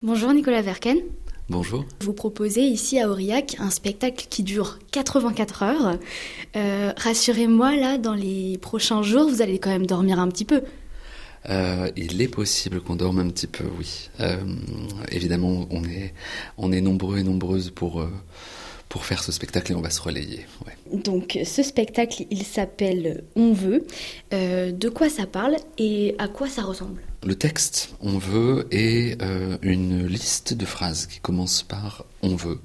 Bonjour Nicolas Verken. Bonjour. Vous proposez ici à Aurillac un spectacle qui dure 84 heures. Euh, rassurez-moi, là, dans les prochains jours, vous allez quand même dormir un petit peu. Euh, il est possible qu'on dorme un petit peu, oui. Euh, évidemment, on est, on est nombreux et nombreuses pour, pour faire ce spectacle et on va se relayer. Donc, ce spectacle, il s'appelle On veut. de quoi ça parle et à quoi ça ressemble? Le texte on veut est euh, une liste de phrases qui commence par on veut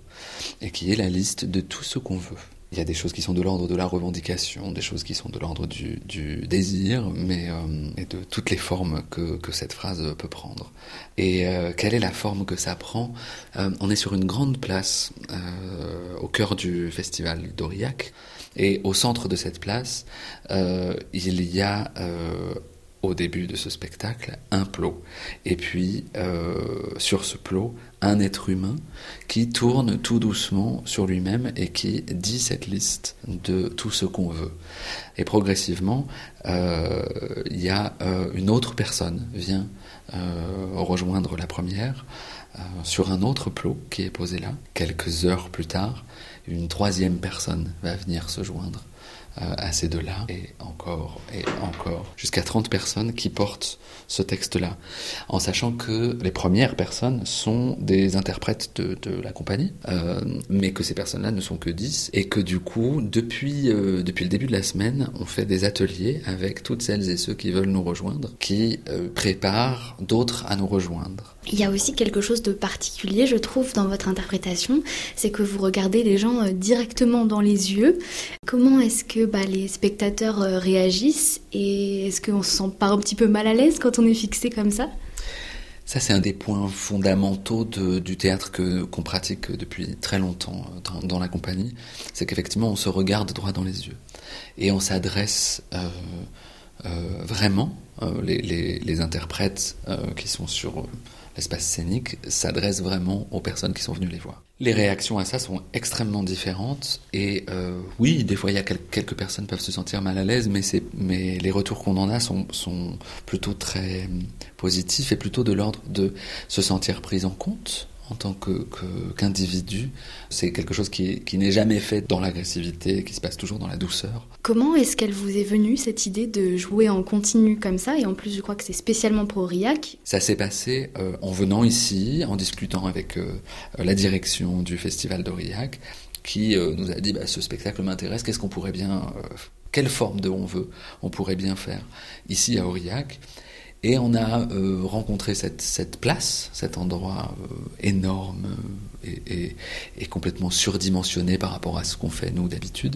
et qui est la liste de tout ce qu'on veut. Il y a des choses qui sont de l'ordre de la revendication, des choses qui sont de l'ordre du, désir, mais euh, de toutes les formes que, cette phrase peut prendre. Et euh, quelle est la forme que ça prend? On est sur une grande place au cœur du festival d'Aurillac, et au centre de cette place, il y a au début de ce spectacle un plot. Et puis, euh, sur ce plot, un être humain qui tourne tout doucement sur lui-même et qui dit cette liste de tout ce qu'on veut. Et progressivement, euh, il y a euh, une autre personne vient rejoindre la première sur un autre plot qui est posé là. Quelques heures plus tard, une troisième personne va venir se joindre euh, à ces deux-là, et encore, et encore, jusqu'à 30 personnes qui portent ce texte-là, en sachant que les premières personnes sont des interprètes de, de la compagnie, euh, mais que ces personnes-là ne sont que 10, et que du coup, depuis, euh, depuis le début de la semaine, on fait des ateliers avec toutes celles et ceux qui veulent nous rejoindre, qui euh, préparent d'autres à nous rejoindre. Il y a aussi quelque chose de particulier, je trouve, dans votre interprétation, c'est que vous regardez les gens directement dans les yeux. Comment est-ce que bah, les spectateurs réagissent et est-ce qu'on se sent pas un petit peu mal à l'aise quand on est fixé comme ça? Ça, c'est un des points fondamentaux du théâtre qu'on pratique depuis très longtemps euh, dans, la compagnie. C'est qu'effectivement, on se regarde droit dans les yeux. Et on s'adresse euh, vraiment, les, les, interprètes qui sont sur l'espace scénique s'adresse vraiment aux personnes qui sont venues les voir. Les réactions à ça sont extrêmement différentes et euh, oui, des fois il y a quelques personnes peuvent se sentir mal à l'aise, mais, mais les retours qu'on en a sont, sont plutôt très positifs et plutôt de l'ordre de se sentir pris en compte en tant qu'individu. c'est quelque chose qui, qui n'est jamais fait dans l'agressivité, qui se passe toujours dans la douceur. Comment est-ce qu'elle vous est venue, cette idée de jouer en continu comme ça? Et en plus, je crois que c'est spécialement pour Aurillac. Ça s'est passé euh, en venant ici, en discutant avec euh, la direction du festival d'Aurillac, qui euh, nous a dit bah, ce spectacle m'intéresse, qu'est-ce qu'on pourrait bien. quelle forme de on veut on pourrait bien faire ici à Aurillac? Et on a euh, rencontré cette, cette, place, cet endroit euh, énorme euh, et, et, complètement surdimensionné par rapport à ce qu'on fait nous d'habitude.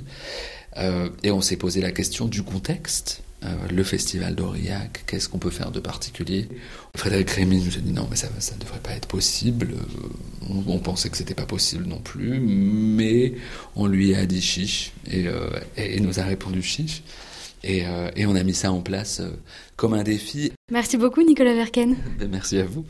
et on s'est posé la question du contexte. le festival d'Aurillac, qu'est-ce qu'on peut faire de particulier? Frédéric Rémy nous a dit non, mais ça ne devrait pas être possible. On, on pensait que c'était pas possible non plus, mais on lui a dit chiche et, et, et nous a répondu chiche. Euh, et, on a mis ça en place euh, comme un défi. Merci beaucoup Nicolas Verken. Ben, merci à vous.